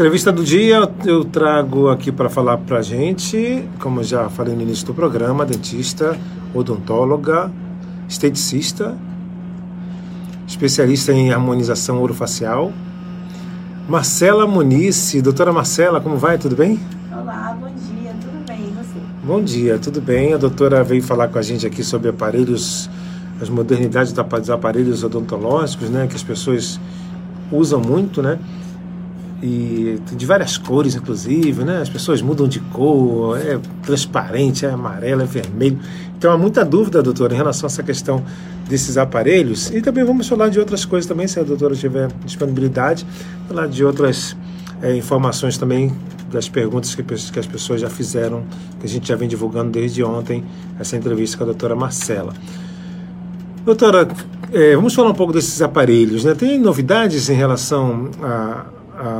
Entrevista do dia eu trago aqui para falar para a gente, como já falei no início do programa, dentista, odontóloga, esteticista, especialista em harmonização orofacial. Marcela Muniz, doutora Marcela, como vai? Tudo bem? Olá, bom dia, tudo bem e você? Bom dia, tudo bem. A doutora veio falar com a gente aqui sobre aparelhos, as modernidades dos aparelhos odontológicos, né, que as pessoas usam muito, né? E de várias cores, inclusive, né? As pessoas mudam de cor, é transparente, é amarelo, é vermelho. Então há muita dúvida, doutora, em relação a essa questão desses aparelhos. E também vamos falar de outras coisas também, se a doutora tiver disponibilidade, falar de outras é, informações também das perguntas que, que as pessoas já fizeram, que a gente já vem divulgando desde ontem, essa entrevista com a doutora Marcela. Doutora, é, vamos falar um pouco desses aparelhos, né? Tem novidades em relação a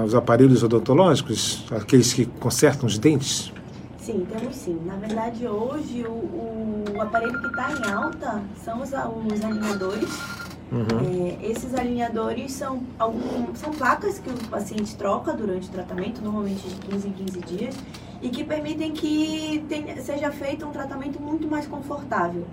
os aparelhos odontológicos, aqueles que consertam os dentes? Sim, temos sim. Na verdade, hoje o, o aparelho que está em alta são os, os alinhadores. Uhum. É, esses alinhadores são, algum, são placas que o paciente troca durante o tratamento, normalmente de 15 em 15 dias, e que permitem que tenha, seja feito um tratamento muito mais confortável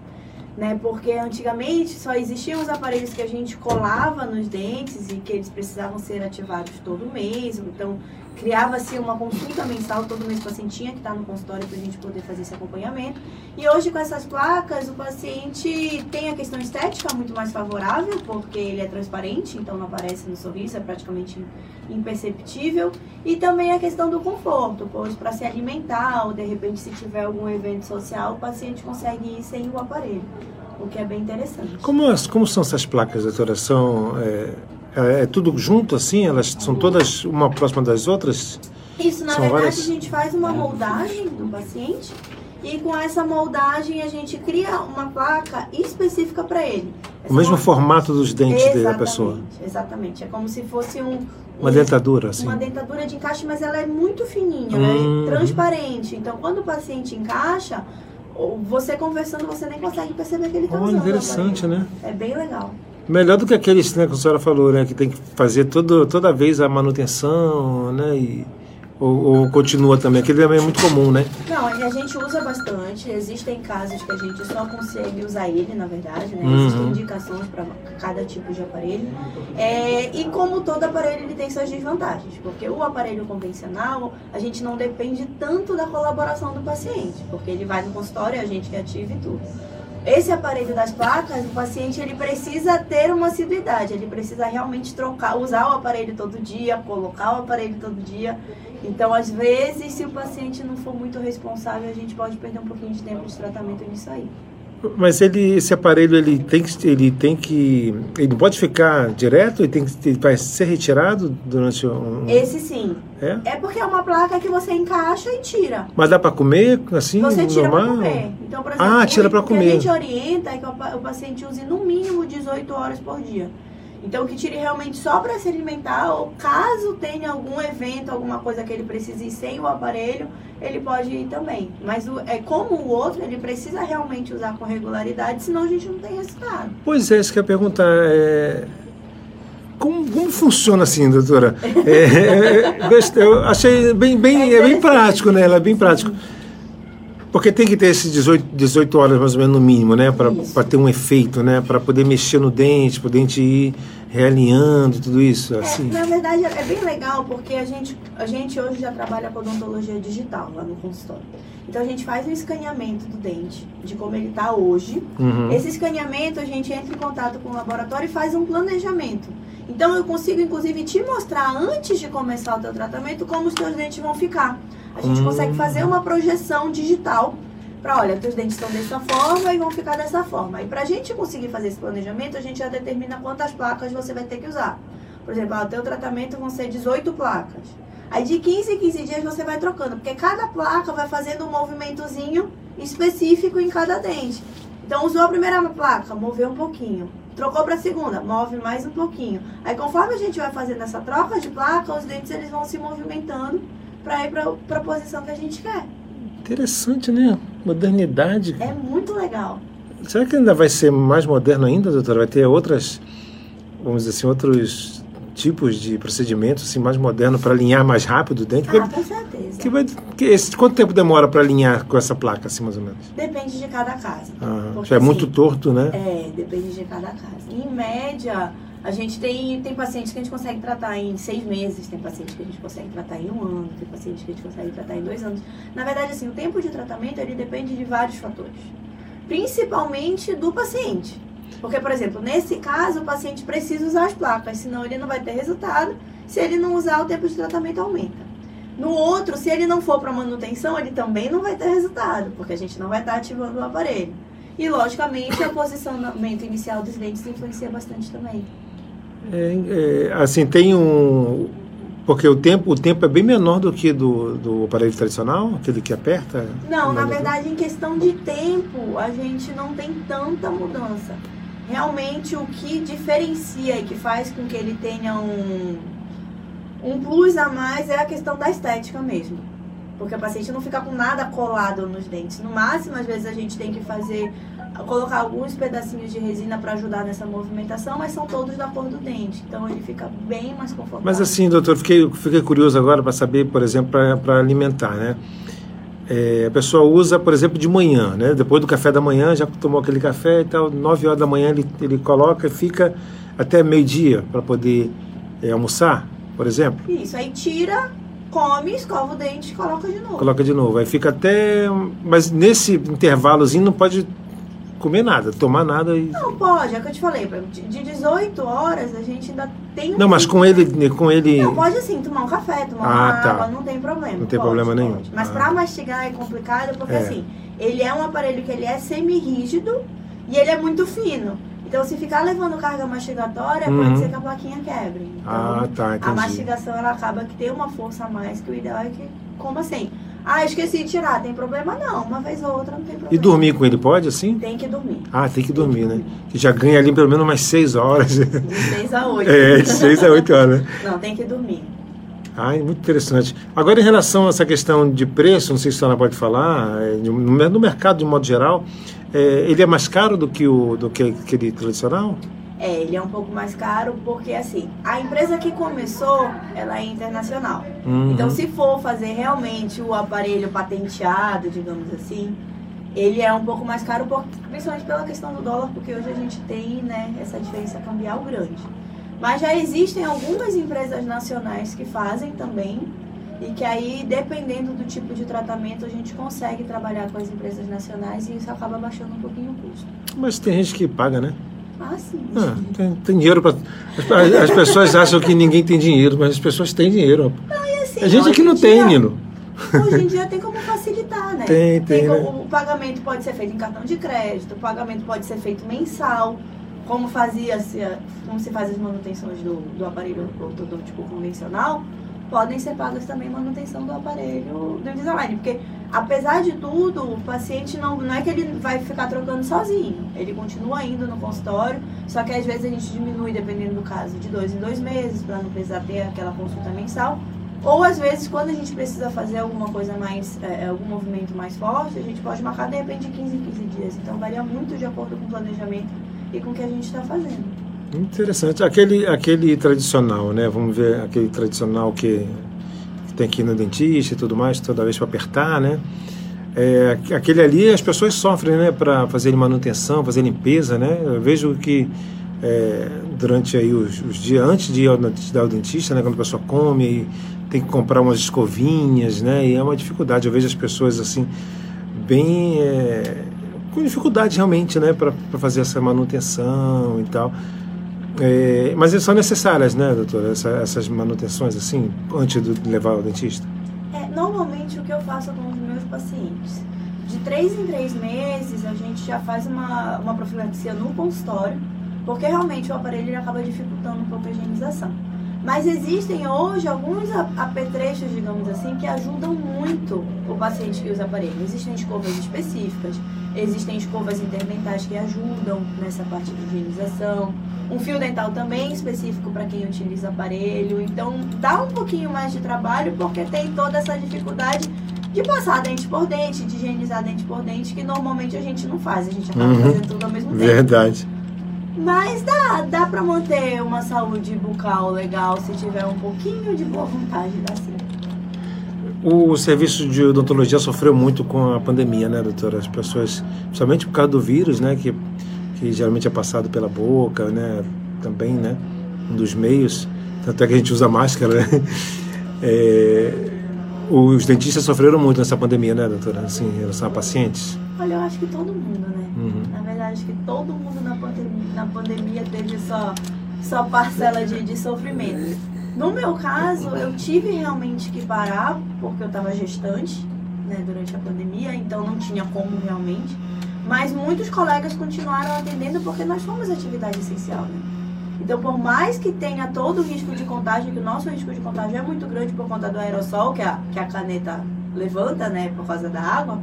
né? Porque antigamente só existiam os aparelhos que a gente colava nos dentes e que eles precisavam ser ativados todo mês. Então, criava-se uma consulta mensal, todo mês o paciente tinha que estar no consultório para a gente poder fazer esse acompanhamento. E hoje, com essas placas, o paciente tem a questão estética muito mais favorável, porque ele é transparente, então não aparece no sorriso, é praticamente imperceptível. E também a questão do conforto, pois para se alimentar ou de repente se tiver algum evento social, o paciente consegue ir sem o aparelho, o que é bem interessante. Como, como são essas placas, doutora? São, é, é, é tudo junto assim? Elas são todas uma próxima das outras? Isso, na são verdade, várias... a gente faz uma moldagem do paciente e com essa moldagem a gente cria uma placa específica para ele. Essa o mesmo formato dos dentes da pessoa. Exatamente. É como se fosse um, uma dentadura, assim. Uma dentadura de encaixe, mas ela é muito fininha, né? hum. é transparente. Então, quando o paciente encaixa, você conversando, você nem consegue perceber que ele está usando. interessante, né? É bem legal. Melhor do que aqueles, né, que a senhora falou, né? Que tem que fazer todo, toda vez a manutenção, né? E ou, ou, continua também? Aquele também é muito comum, né? Não, a gente usa bastante. Existem casos que a gente só consegue usar ele, na verdade, né? Uhum. Existem indicações para cada tipo de aparelho. É, e como todo aparelho, ele tem suas desvantagens. Porque o aparelho convencional, a gente não depende tanto da colaboração do paciente. Porque ele vai no consultório, a gente que ativa e tudo. Esse aparelho das placas, o paciente ele precisa ter uma assiduidade, ele precisa realmente trocar, usar o aparelho todo dia, colocar o aparelho todo dia. Então, às vezes, se o paciente não for muito responsável, a gente pode perder um pouquinho de tempo de tratamento nisso aí. Mas ele, esse aparelho ele tem que ele tem que ele pode ficar direto, ele tem que ele vai ser retirado durante um Esse sim. É? É porque é uma placa que você encaixa e tira. Mas dá para comer assim Você tira para comer. Então, por exemplo, ah, tira para comer. O que a gente orienta é que o paciente use no mínimo 18 horas por dia. Então, que tire realmente só para se alimentar, ou caso tenha algum evento, alguma coisa que ele precise ir sem o aparelho, ele pode ir também. Mas o, é como o outro, ele precisa realmente usar com regularidade, senão a gente não tem resultado. Pois é, isso que eu ia perguntar. É... Como, como funciona assim, doutora? É, eu achei bem, bem, é, é bem prático, né? Ela é bem prático. Porque tem que ter esses 18, 18 horas mais ou menos no mínimo, né? Para ter um efeito, né? Para poder mexer no dente, para o dente ir realinhando, tudo isso. É, assim. Na verdade é bem legal porque a gente, a gente hoje já trabalha com odontologia digital lá no consultório. Então a gente faz um escaneamento do dente, de como ele está hoje. Uhum. Esse escaneamento a gente entra em contato com o laboratório e faz um planejamento. Então eu consigo inclusive te mostrar antes de começar o teu tratamento como os teus dentes vão ficar. A gente hum. consegue fazer uma projeção digital para, olha, teus dentes estão dessa forma e vão ficar dessa forma. E para a gente conseguir fazer esse planejamento, a gente já determina quantas placas você vai ter que usar. Por exemplo, o teu tratamento vão ser 18 placas. Aí de 15 em 15 dias você vai trocando, porque cada placa vai fazendo um movimentozinho específico em cada dente. Então usou a primeira placa, moveu um pouquinho. Trocou para a segunda, move mais um pouquinho. Aí conforme a gente vai fazendo essa troca de placa, os dentes eles vão se movimentando para ir para a posição que a gente quer. Interessante, né? Modernidade. É muito legal. Será que ainda vai ser mais moderno ainda, doutora? Vai ter outras, vamos dizer assim, outros tipos de procedimentos assim, mais modernos para alinhar mais rápido o dente? Ah, com certeza. Que vai, que esse, quanto tempo demora para alinhar com essa placa, assim, mais ou menos? Depende de cada casa. Ah, Porque, é assim, muito torto, né? É, depende de cada casa. Em média, a gente tem, tem pacientes que a gente consegue tratar em seis meses, tem pacientes que a gente consegue tratar em um ano, tem pacientes que a gente consegue tratar em dois anos. Na verdade, assim, o tempo de tratamento ele depende de vários fatores. Principalmente do paciente. Porque, por exemplo, nesse caso, o paciente precisa usar as placas, senão ele não vai ter resultado. Se ele não usar, o tempo de tratamento aumenta. No outro, se ele não for para manutenção, ele também não vai ter resultado, porque a gente não vai estar ativando o aparelho. E, logicamente, o posicionamento inicial dos dentes influencia bastante também. É, é, assim, tem um. Porque o tempo, o tempo é bem menor do que do, do aparelho tradicional, aquele que aperta? Não, na verdade, em questão de tempo, a gente não tem tanta mudança. Realmente, o que diferencia e que faz com que ele tenha um, um plus a mais é a questão da estética mesmo. Porque o paciente não fica com nada colado nos dentes. No máximo, às vezes, a gente tem que fazer, colocar alguns pedacinhos de resina para ajudar nessa movimentação, mas são todos da cor do dente. Então, ele fica bem mais confortável. Mas assim, doutor, fiquei, fiquei curioso agora para saber, por exemplo, para alimentar, né? É, a pessoa usa, por exemplo, de manhã, né? Depois do café da manhã, já tomou aquele café e tal, 9 horas da manhã ele, ele coloca e fica até meio-dia para poder é, almoçar, por exemplo. Isso, aí tira, come, escova o dente e coloca de novo. Coloca de novo. Aí fica até. Mas nesse intervalozinho não pode comer nada, tomar nada e. Não, pode, é o que eu te falei. De 18 horas a gente ainda tem um Não, mas com ele. Com ele... Não, pode assim, tomar um café, tomar Ah, uma tá. água, não tem problema. Não tem pode, problema nenhum. pode. Mas Ah. pra mastigar é complicado porque É. assim, ele é um aparelho que ele é semi-rígido e ele é muito fino. Então se ficar levando carga mastigatória, Uhum. pode ser que a plaquinha quebre. Então, Ah, tá, a entendi. mastigação ela acaba que tem uma força a mais, que o ideal é que, como assim? Ah, esqueci de tirar, tem problema? Não, uma vez ou outra não tem problema. E dormir com ele pode, assim? Tem que dormir. Ah, tem que dormir, né? Que já ganha ali pelo menos umas 6 horas. De 6 a 8. é, de 6 a 8 horas. Não, tem que dormir. Ai, muito interessante. Agora, em relação a essa questão de preço, não sei se a senhora pode falar, é, no no mercado de modo geral, é, ele é mais caro do que, o, do que aquele tradicional? É, ele é um pouco mais caro porque, assim, a empresa que começou, ela é internacional. Uhum. Então, se for fazer realmente o aparelho patenteado, digamos assim, ele é um pouco mais caro, por- principalmente pela questão do dólar, porque hoje a gente tem, né, essa diferença cambial grande. Mas já existem algumas empresas nacionais que fazem também, e que aí, dependendo do tipo de tratamento, a gente consegue trabalhar com as empresas nacionais e isso acaba baixando um pouquinho o custo. Mas tem gente que paga, né? Ah, sim. Ah, tem, tem dinheiro para. As, as pessoas acham que ninguém tem dinheiro, mas as pessoas têm dinheiro. E assim, A gente aqui não dia- tem, Nilo. Hoje em dia tem como facilitar, né? Tem, tem, né? como- O pagamento pode ser feito em cartão de crédito, o pagamento pode ser feito mensal, como fazia -se, como se faz as manutenções do, do aparelho ortodôntico convencional, podem ser pagas também manutenção do aparelho do Invisalign, porque apesar de tudo, o paciente não, não é que ele vai ficar trocando sozinho, ele continua indo no consultório, só que às vezes a gente diminui, dependendo do caso, de dois em dois meses, para não precisar ter aquela consulta mensal, ou às vezes, quando a gente precisa fazer alguma coisa mais, é, algum movimento mais forte, a gente pode marcar de repente de 15 em 15 dias. Então varia muito de acordo com o planejamento e com o que a gente está fazendo. Interessante. Aquele, aquele tradicional, né? Vamos ver aquele tradicional que, que tem aqui no dentista e tudo mais, toda vez para apertar, né? É, aquele ali as pessoas sofrem, né? Para fazer manutenção, fazer limpeza, né? Eu vejo que é, durante aí os, os dias antes de ir ao, ao dentista, né? Quando a pessoa come, tem que comprar umas escovinhas, né? E é uma dificuldade. Eu vejo as pessoas assim bem é, com dificuldade realmente, né? Para fazer essa manutenção e tal. É, mas são necessárias, né, doutora, essa, essas manutenções assim, antes de levar ao dentista? É, normalmente o que eu faço com os meus pacientes, de três em três meses a gente já faz uma, uma profilaxia no consultório, porque realmente o aparelho acaba dificultando um pouco a higienização. Mas existem hoje alguns apetrechos, digamos assim, que ajudam muito o paciente que usa aparelho. Existem escovas específicas, existem escovas interdentais que ajudam nessa parte de higienização. Um fio dental também específico para quem utiliza aparelho. Então dá um pouquinho mais de trabalho porque tem toda essa dificuldade de passar dente por dente, de higienizar dente por dente, que normalmente a gente não faz. A gente acaba Uhum. fazendo tudo ao mesmo tempo. Verdade. Mas dá, dá pra manter uma saúde bucal legal se tiver um pouquinho de boa vontade, dá sim. O serviço de odontologia sofreu muito com a pandemia, né, doutora? As pessoas, principalmente por causa do vírus, né, que, que geralmente é passado pela boca, né, também, né, um dos meios, tanto é que a gente usa máscara, né? É, os dentistas sofreram muito nessa pandemia, né, doutora? Assim, em relação a pacientes? Olha, eu acho que todo mundo, né? Uhum. Na verdade, acho que todo mundo na pandemia, na pandemia teve sua, sua parcela de, de sofrimento. No meu caso, eu tive realmente que parar, porque eu estava gestante, né, durante a pandemia, então não tinha como realmente. Mas muitos colegas continuaram atendendo porque nós fomos atividade essencial, né? Então, por mais que tenha todo o risco de contágio, que o nosso risco de contágio é muito grande por conta do aerossol que a, que a caneta levanta, né, por causa da água,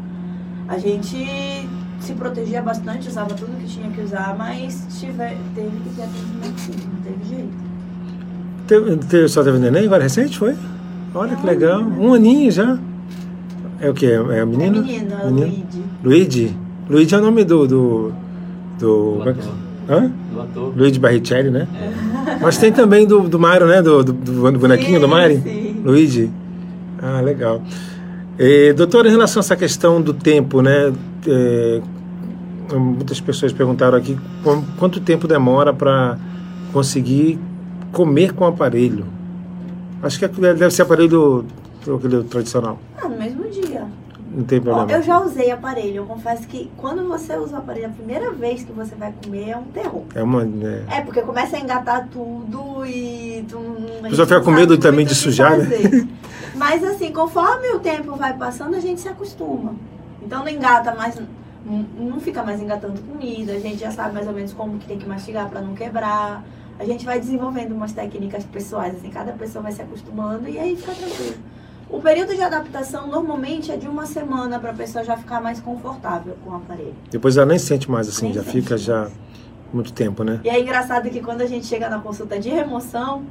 a gente se protegia bastante, usava tudo que tinha que usar, mas teve que ter atendimento sim, não teve jeito. Teve, teve, só teve neném agora recente, foi? Olha é que legal. Um aninho já. É o que? É a menina? É menino, é Luigi. Luigi? Luigi é o nome do. do, do... Hã? Do ator. Luigi Barrichelli, né? É. Mas tem também do, do Mario, né? Do, do, do bonequinho sim, do Mario. Sim. Luigi. Ah, legal. E, doutor, em relação a essa questão do tempo, né? É, muitas pessoas perguntaram aqui quanto tempo demora para conseguir comer com aparelho. Acho que deve ser aparelho aquele tradicional. Ah, no mesmo dia. Não tem problema. Eu já usei aparelho. Eu confesso que quando você usa o aparelho a primeira vez que você vai comer é um terror. É uma. É, é porque começa a engatar tudo e. Tu, pessoa fica com medo também de sujar, né? Mas assim, conforme o tempo vai passando, a gente se acostuma. Então não engata mais. Não fica mais engatando comida, a gente já sabe mais ou menos como que tem que mastigar para não quebrar. A gente vai desenvolvendo umas técnicas pessoais, assim, cada pessoa vai se acostumando e aí fica tranquilo. O período de adaptação normalmente é de uma semana para a pessoa já ficar mais confortável com o aparelho. Depois ela nem sente mais assim, nem já fica mais. já muito tempo, né? E é engraçado que quando a gente chega na consulta de remoção,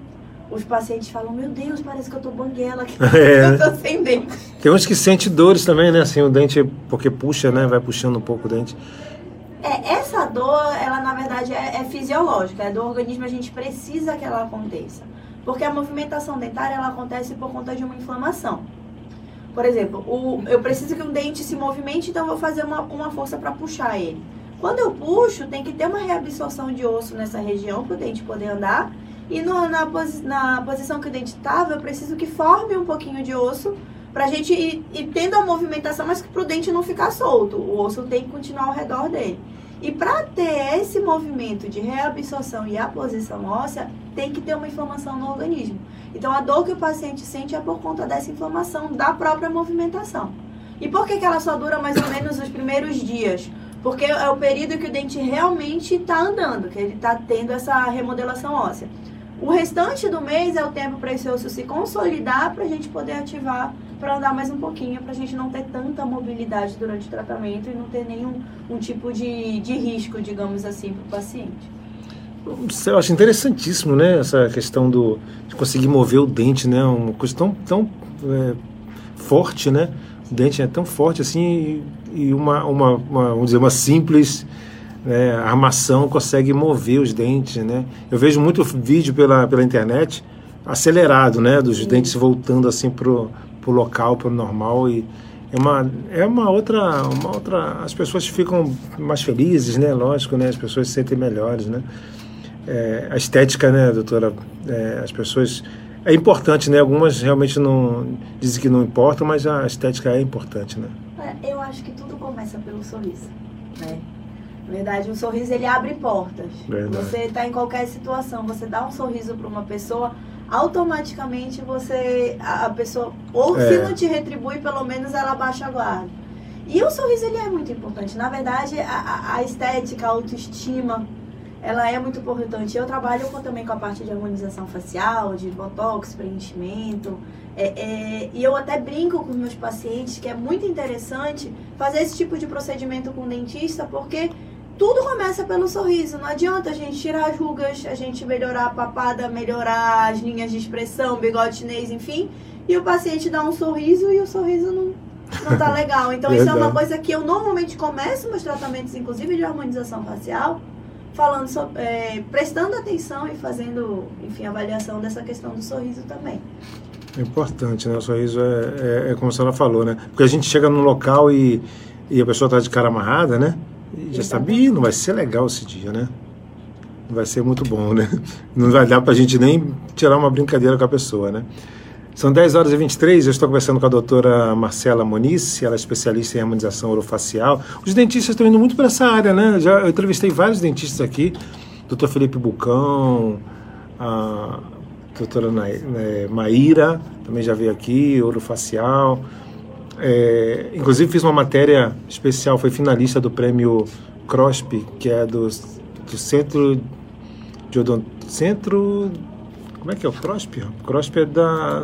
os pacientes falam, meu Deus, parece que eu tô banguela, que é. eu tô sem dente. Tem uns que sente dores também, né? Assim, o dente, porque puxa, né? Vai puxando um pouco o dente. É, essa dor, ela na verdade é, é fisiológica, é do organismo, a gente precisa que ela aconteça. Porque a movimentação dentária ela acontece por conta de uma inflamação. Por exemplo, o, eu preciso que um dente se movimente, então vou fazer uma, uma força para puxar ele. Quando eu puxo, tem que ter uma reabsorção de osso nessa região para o dente poder andar. E no, na, posi, na posição que o dente estava, eu preciso que forme um pouquinho de osso para a gente ir, ir, tendo a movimentação, mas para o dente não ficar solto. O osso tem que continuar ao redor dele. E para ter esse movimento de reabsorção e aposição óssea, tem que ter uma inflamação no organismo. Então, a dor que o paciente sente é por conta dessa inflamação da própria movimentação. E por que, que ela só dura mais ou menos os primeiros dias? Porque é o período que o dente realmente está andando, que ele está tendo essa remodelação óssea. O restante do mês é o tempo para esse osso se consolidar para a gente poder ativar para andar mais um pouquinho, para a gente não ter tanta mobilidade durante o tratamento e não ter nenhum um tipo de, de risco, digamos assim, para o paciente. Eu acho interessantíssimo, né? Essa questão do, de conseguir mover o dente, né? Uma coisa tão, tão é, forte, né? O dente é tão forte assim e uma, uma, uma vamos dizer, uma simples né, armação consegue mover os dentes, né? Eu vejo muito vídeo pela, pela internet acelerado, né? Dos Sim. dentes voltando assim pro para o local, para o normal e é uma, é uma outra, uma outra. As pessoas ficam mais felizes, né? Lógico, né? As pessoas se sentem melhores, né? É, a estética, né, doutora? É, as pessoas é importante, né? Algumas realmente não dizem que não importa, mas a estética é importante, né? É, eu acho que tudo começa pelo sorriso, né? Na verdade, o sorriso ele abre portas. Verdade. Você está em qualquer situação, você dá um sorriso para uma pessoa automaticamente você a, pessoa ou é. se não te retribui pelo menos ela baixa a guarda. E o sorriso ele é muito importante. Na verdade a, a estética a autoestima ela é muito importante. Eu trabalho com, também com a parte de harmonização facial de botox preenchimento. É, é, e eu até brinco com os meus pacientes que é muito interessante fazer esse tipo de procedimento com o dentista porque tudo começa pelo sorriso. Não adianta a gente tirar as rugas, a gente melhorar a papada, melhorar as linhas de expressão, bigode chinês, enfim. E o paciente dá um sorriso e o sorriso não, não tá legal. Então isso é uma coisa que eu normalmente começo meus tratamentos, inclusive de harmonização facial, falando sobre, é, prestando atenção e fazendo, enfim, avaliação dessa questão do sorriso também. É importante, né? O sorriso é, é, é como a senhora falou, né? Porque a gente chega num local e, e a pessoa está de cara amarrada, né? Já sabe, não vai ser legal esse dia, né? Não vai ser muito bom, né? Não vai dar para a gente nem tirar uma brincadeira com a pessoa, né? São 10 horas e 23, eu estou conversando com a doutora Marcela Moniz, ela é especialista em harmonização orofacial. Os dentistas estão indo muito para essa área, né? Já, eu entrevistei vários dentistas aqui, doutor Felipe Bucão, a doutora né, Maíra, também já veio aqui, orofacial. É, inclusive fiz uma matéria especial, foi finalista do prêmio CROSP, que é do, do Centro de Odont... Centro como é que é o CROSP? O CROSP é da.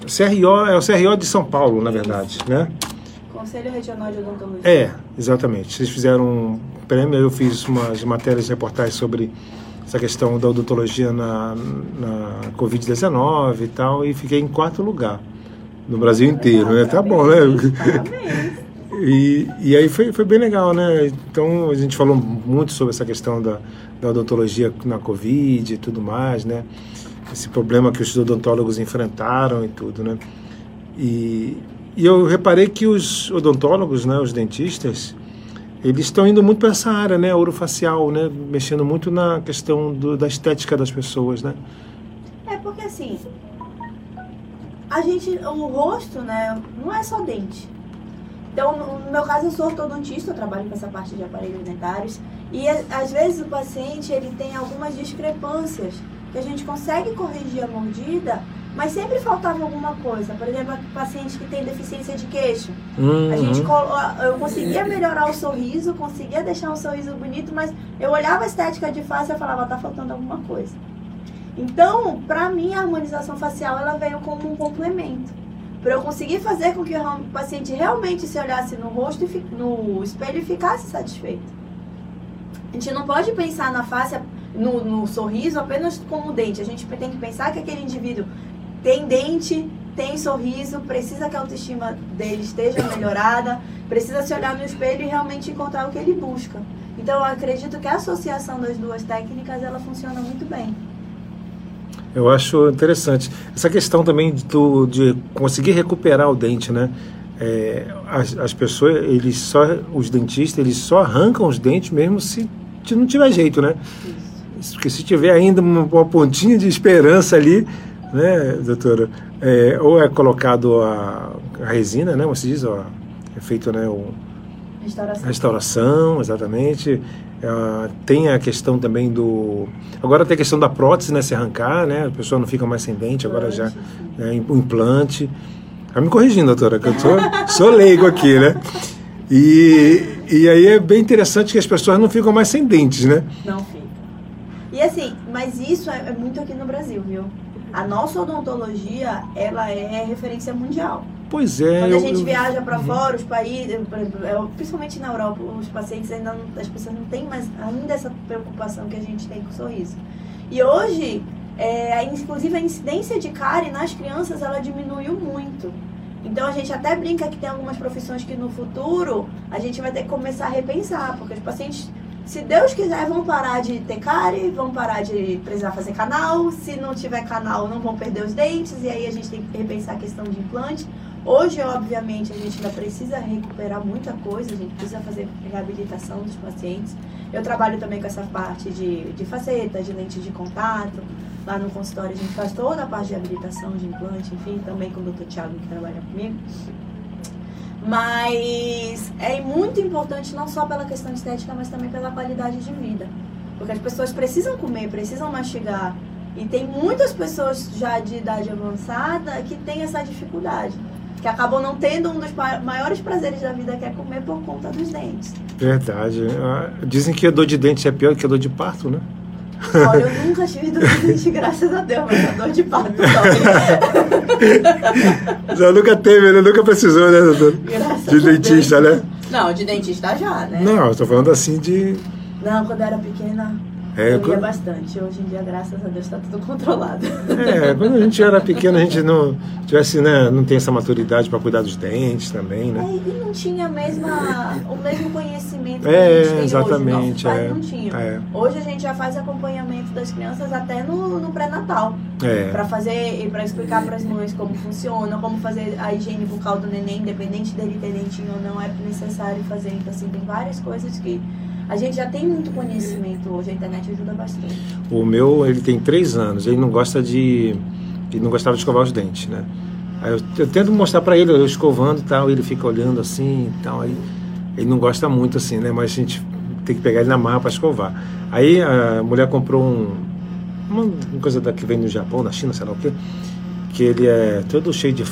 CRO, é o CRO de São Paulo, na verdade, né? Conselho Regional de Odontologia. É, exatamente. Vocês fizeram um prêmio, eu fiz umas matérias reportagens sobre essa questão da odontologia na, na Covid-19 e tal, e fiquei em quarto lugar no Brasil inteiro, né? Tá bom, né? E, e aí foi, foi bem legal, né? Então a gente falou muito sobre essa questão da, da odontologia na Covid e tudo mais, né? Esse problema que os odontólogos enfrentaram e tudo, né? E, e eu reparei que os odontólogos, né, os dentistas, eles estão indo muito para essa área, né, orofacial, né, mexendo muito na questão do, da estética das pessoas, né? É porque assim, a gente, o rosto, né, não é só dente. Então, no meu caso, eu sou ortodontista, eu trabalho com essa parte de aparelhos dentários. E às vezes o paciente ele tem algumas discrepâncias que a gente consegue corrigir a mordida, mas sempre faltava alguma coisa. Por exemplo, paciente que tem deficiência de queixo. Uhum. A gente eu conseguia melhorar o sorriso, conseguia deixar um sorriso bonito, mas eu olhava a estética de face e falava, tá faltando alguma coisa. Então, para mim, a harmonização facial ela veio como um complemento para eu conseguir fazer com que o paciente realmente se olhasse no rosto e no espelho e ficasse satisfeito. A gente não pode pensar na face, no, no sorriso apenas como dente. A gente tem que pensar que aquele indivíduo tem dente, tem sorriso, precisa que a autoestima dele esteja melhorada, precisa se olhar no espelho e realmente encontrar o que ele busca. Então eu acredito que a associação das duas técnicas ela funciona muito bem. Eu acho interessante. Essa questão também de, de conseguir recuperar o dente, né? É, as, as, pessoas, eles só, os dentistas, eles só arrancam os dentes mesmo se, se não tiver jeito, né? Isso. Porque se tiver ainda uma, uma, pontinha de esperança ali, né, doutora? É, ou é colocado a, a, resina, né? Como se diz, ó, é feito, né? O, restauração. restauração, exatamente. Uh, tem a questão também do. Agora tem a questão da prótese, né? Se arrancar, né? A pessoa não fica mais sem dente, agora já. Né, o implante. Tá me corrigindo, doutora, que eu sou, sou leigo aqui, né? E, e aí é bem interessante que as pessoas não ficam mais sem dentes, né? Não fica. E assim, mas isso é, é muito aqui no Brasil, viu? A nossa odontologia, ela é referência mundial. Pois é. Quando a gente eu, viaja para uhum. fora, os países, é, principalmente na Europa, os pacientes ainda não, as pessoas não têm mais ainda essa preocupação que a gente tem com o sorriso. E hoje, é, inclusive a incidência de cárie nas crianças, ela diminuiu muito. Então a gente até brinca que tem algumas profissões que no futuro a gente vai ter que começar a repensar, porque os pacientes se Deus quiser, vão parar de ter cárie, vão parar de precisar fazer canal. Se não tiver canal, não vão perder os dentes. E aí a gente tem que repensar a questão de implante. Hoje, obviamente, a gente ainda precisa recuperar muita coisa, a gente precisa fazer reabilitação dos pacientes. Eu trabalho também com essa parte de, de faceta, de lente de contato. Lá no consultório a gente faz toda a parte de reabilitação, de implante, enfim, também com o doutor Thiago que trabalha comigo. Mas é muito importante não só pela questão estética, mas também pela qualidade de vida. Porque as pessoas precisam comer, precisam mastigar. E tem muitas pessoas já de idade avançada que têm essa dificuldade. Que acabam não tendo um dos maiores prazeres da vida, que é comer por conta dos dentes. Verdade. Ah, dizem que a dor de dente é pior que a dor de parto, né? Olha, eu nunca tive dor de dente, graças a Deus, mas a dor de parto Já nunca teve, né? Nunca precisou, né, doutor? Graças de dentista, né? Não, de dentista já, né? Não, eu tô falando assim de. Não, quando eu era pequena. É, eu quando... bastante. Hoje em dia, graças a Deus, está tudo controlado. É, quando a gente era pequeno, a gente não tivesse, né, não tem essa maturidade para cuidar dos dentes também, né? É, e não tinha mesma, o mesmo conhecimento que é, a gente tem exatamente, hoje. é, não tinha. É. Hoje a gente já faz acompanhamento das crianças até no, no pré-natal. É. Para fazer, para explicar para as mães como funciona, como fazer a higiene bucal do neném, independente dele ter dentinho ou não, é necessário fazer. Então, assim, tem várias coisas que a gente já tem muito conhecimento hoje, a internet ajuda bastante. O meu, ele tem três anos, ele não gosta de. Ele não gostava de escovar os dentes, né? Aí eu, eu tento mostrar para ele, eu escovando e tal, ele fica olhando assim e tal. Aí ele não gosta muito assim, né? Mas a gente tem que pegar ele na marra para escovar. Aí a mulher comprou um, uma coisa da que vem no Japão, na China, sei lá o quê, que ele é todo cheio de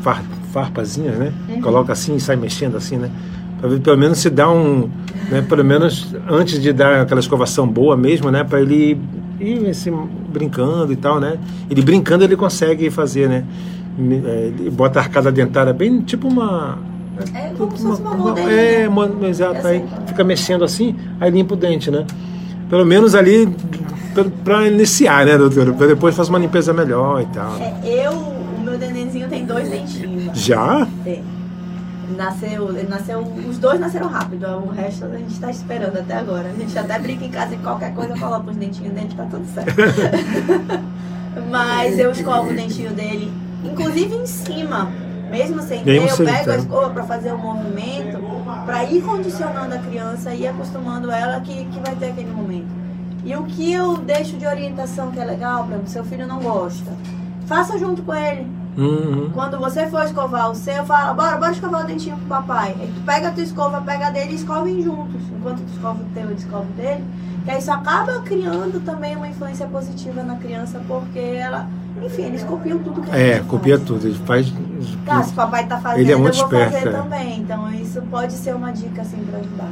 far, farpazinhas, né? Uhum. Coloca assim e sai mexendo assim, né? Para ver pelo menos se dá um né, pelo menos antes de dar aquela escovação boa mesmo, né, para ele ir assim, brincando e tal, né? Ele brincando ele consegue fazer, né? É, ele bota a arcada dentária bem tipo uma é como se fosse uma, uma É, uma, exato, aí fica mexendo assim, aí limpa o dente, né? Pelo menos ali para iniciar, né, doutora? Para depois fazer uma limpeza melhor e tal. É, eu, o meu nenenzinho tem dois dentinhos. Já? Tem nasceu, ele nasceu, os dois nasceram rápido, o resto a gente está esperando até agora. A gente até brinca em casa e qualquer coisa coloca os dentinhos dele, tá tudo certo. Mas eu escovo o dentinho dele, inclusive em cima, mesmo sem ter, eu pego a escova para fazer o movimento, para ir condicionando a criança e acostumando ela que, que vai ter aquele momento. E o que eu deixo de orientação que é legal, para seu filho não gosta, faça junto com ele Uhum. Quando você for escovar o seu, fala, bora, bora escovar o dentinho pro papai. Aí tu pega a tua escova, pega a dele e escovem juntos. Enquanto tu escova o teu, ele escova o dele. Que isso acaba criando também uma influência positiva na criança, porque ela, enfim, eles copiam tudo que a É, copia tudo. Ele faz. Tá, se o papai tá fazendo, ele é muito eu vou esperto, fazer é. também. Então isso pode ser uma dica assim para ajudar.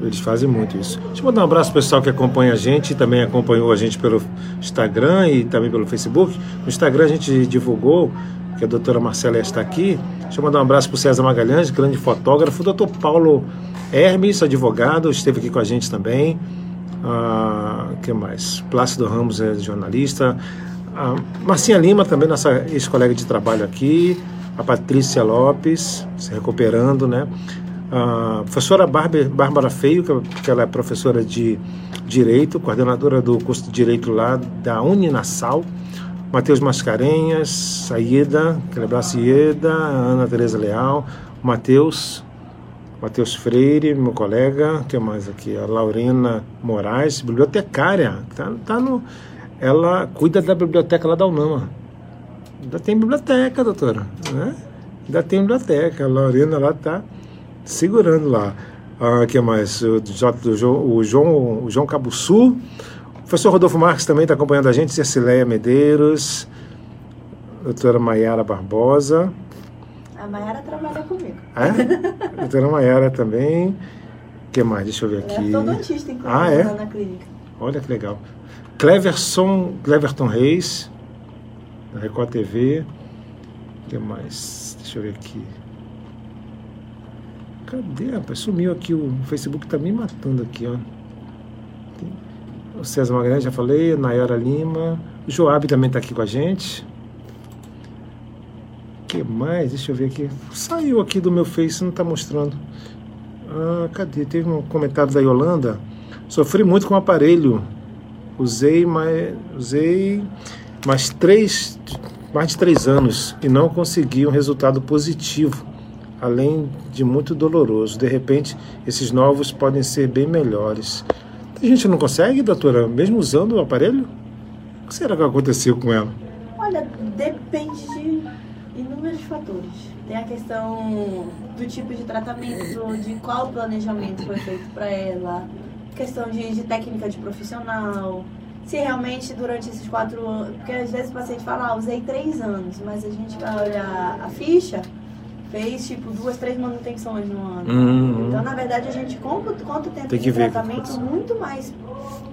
Eles fazem muito isso. Deixa eu mandar um abraço pro pessoal que acompanha a gente, também acompanhou a gente pelo Instagram e também pelo Facebook. No Instagram a gente divulgou que a doutora Marcela está aqui. Deixa eu mandar um abraço para o César Magalhães, grande fotógrafo. O doutor Paulo Hermes, advogado, esteve aqui com a gente também. Ah, que mais? Plácido Ramos é jornalista. A Marcinha Lima, também nossa ex-colega de trabalho aqui. A Patrícia Lopes, se recuperando, né? A professora Bárbara Feio, que ela é professora de Direito, coordenadora do curso de Direito lá da Uninasal. Matheus Mascarenhas, Saída, Celebraço Ieda, Ana Tereza Leal, Matheus, Matheus Freire, meu colega, que mais aqui? A Laurina Moraes, bibliotecária, tá, tá no, ela cuida da biblioteca lá da UNAMA. Ainda tem biblioteca, doutora, né? Ainda tem biblioteca, a Laurina lá tá segurando lá. Ah, que mais? O, o João, o João Cabuçu, professor Rodolfo Marques também está acompanhando a gente, Cecileia Medeiros, doutora Maiara Barbosa. A Maiara trabalha comigo. É? doutora Maiara também. O que mais? Deixa eu ver aqui. Ela é odontista, inclusive, ah, é? lá na clínica. Olha que legal. Cleverson, Cleverton Reis, da Record TV. O que mais? Deixa eu ver aqui. Cadê, rapaz? Sumiu aqui. O Facebook tá me matando aqui, ó. O César Magalhães, já falei, Nayara Lima, o Joab também está aqui com a gente. O que mais? Deixa eu ver aqui. Saiu aqui do meu Face, não está mostrando. Ah, cadê? Teve um comentário da Yolanda. Sofri muito com o aparelho. Usei mais, usei mais três, mais de três anos e não consegui um resultado positivo, além de muito doloroso. De repente, esses novos podem ser bem melhores. A gente não consegue, doutora, mesmo usando o aparelho? O que será que aconteceu com ela? Olha, depende de inúmeros fatores. Tem a questão do tipo de tratamento, de qual planejamento foi feito para ela, questão de, de, técnica de profissional, se realmente durante esses quatro anos. Porque às vezes o paciente fala, ah, usei três anos, mas a gente vai olhar a ficha fez tipo duas, três manutenções no ano. Uhum. Então, na verdade, a gente compra quanto tempo Tem de tratamento muito mais